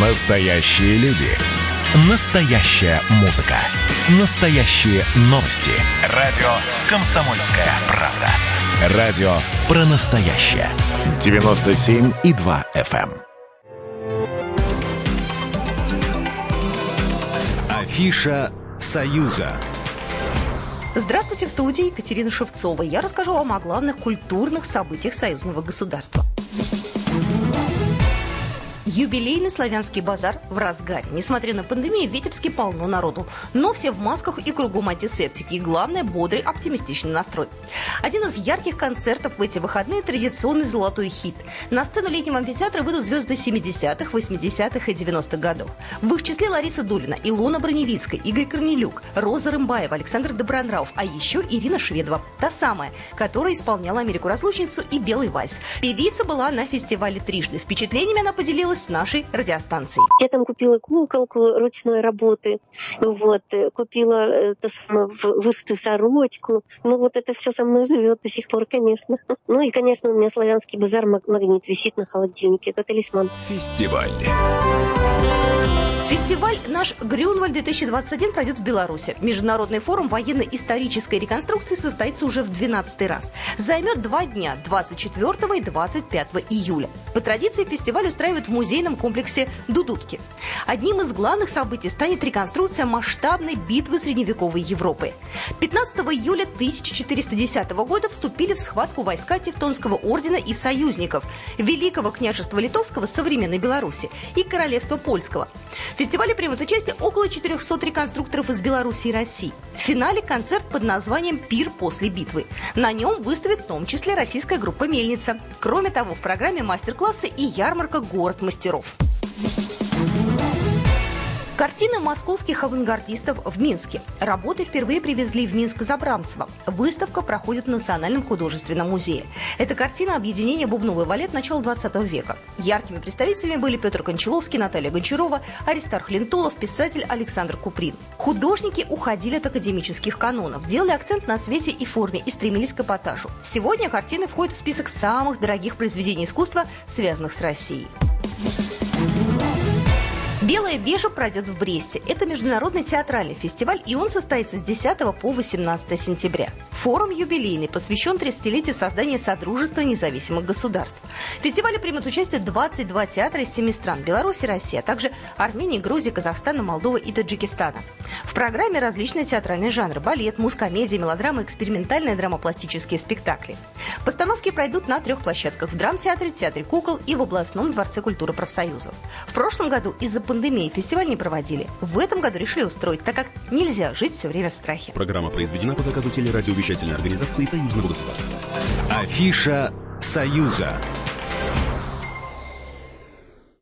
Настоящие люди. Настоящая музыка. Настоящие новости. Радио «Комсомольская правда». Радио про настоящее. 97,2 FM. Афиша «Союза». Здравствуйте, в студии Екатерина Шевцова. Я расскажу вам о главных культурных событиях союзного государства. Юбилейный славянский базар в разгаре. Несмотря на пандемию, в Витебске полно народу. Но все в масках и кругом антисептики. И главное, бодрый, оптимистичный настрой. Один из ярких концертов в эти выходные – традиционный золотой хит. На сцену летнего амфитеатра выйдут звезды 70-х, 80-х и 90-х годов. В их числе Лариса Дулина, Илона Броневицкая, Игорь Корнелюк, Роза Рымбаева, Александр Добронравов, а еще Ирина Шведова. Та самая, которая исполняла «Америку разлучницу» и «Белый вальс». Певица была на фестивале трижды. Впечатлениями она поделилась нашей радиостанции. Я там купила куколку ручной работы, вот, э, купила э, ту самую вышитую сорочку. Ну вот это все со мной живет до сих пор, конечно. Ну и, конечно, у меня славянский базар магнит висит на холодильнике. Это талисман. Фестиваль. Фестиваль «Наш Грюнвальд-2021» пройдет в Беларуси. Международный форум военно-исторической реконструкции состоится уже в 12 раз. Займет два дня – 24 и 25 июля. По традиции фестиваль устраивают в музейном комплексе «Дудутки». Одним из главных событий станет реконструкция масштабной битвы средневековой Европы. 15 июля 1410 года вступили в схватку войска Тевтонского ордена и союзников – Великого княжества Литовского современной Беларуси и Королевства Польского. В фестивале примут участие около 400 реконструкторов из Беларуси и России. В финале концерт под названием «Пир после битвы». На нем выступит в том числе российская группа «Мельница». Кроме того, в программе мастер-классы и ярмарка «Город мастеров». Картины московских авангардистов в Минске. Работы впервые привезли в Минск из Абрамцева. Выставка проходит в Национальном художественном музее. Это картина объединения бубновый валет начала 20 века. Яркими представителями были Петр Кончаловский, Наталья Гончарова, Аристарх Лентулов, писатель Александр Куприн. Художники уходили от академических канонов, делали акцент на цвете и форме и стремились к эпатажу. Сегодня картины входят в список самых дорогих произведений искусства, связанных с Россией. Белая вежа пройдет в Бресте. Это международный театральный фестиваль, и он состоится с 10 по 18 сентября. Форум юбилейный посвящен 30-летию создания Содружества независимых государств. В фестивале примут участие 22 театра из 7 стран – Беларуси, России, а также Армении, Грузии, Казахстана, Молдовы и Таджикистана. В программе различные театральные жанры – балет, мускомедия, мелодрама, экспериментальные драмопластические спектакли. Постановки пройдут на трех площадках – в драмтеатре, театре кукол и в областном дворце культуры профсоюзов. В прошлом году из-за пандемии пандемии фестиваль не проводили. В этом году решили устроить, так как нельзя жить все время в страхе. Программа произведена по заказу телерадиовещательной организации Союзного государства. Афиша «Союза».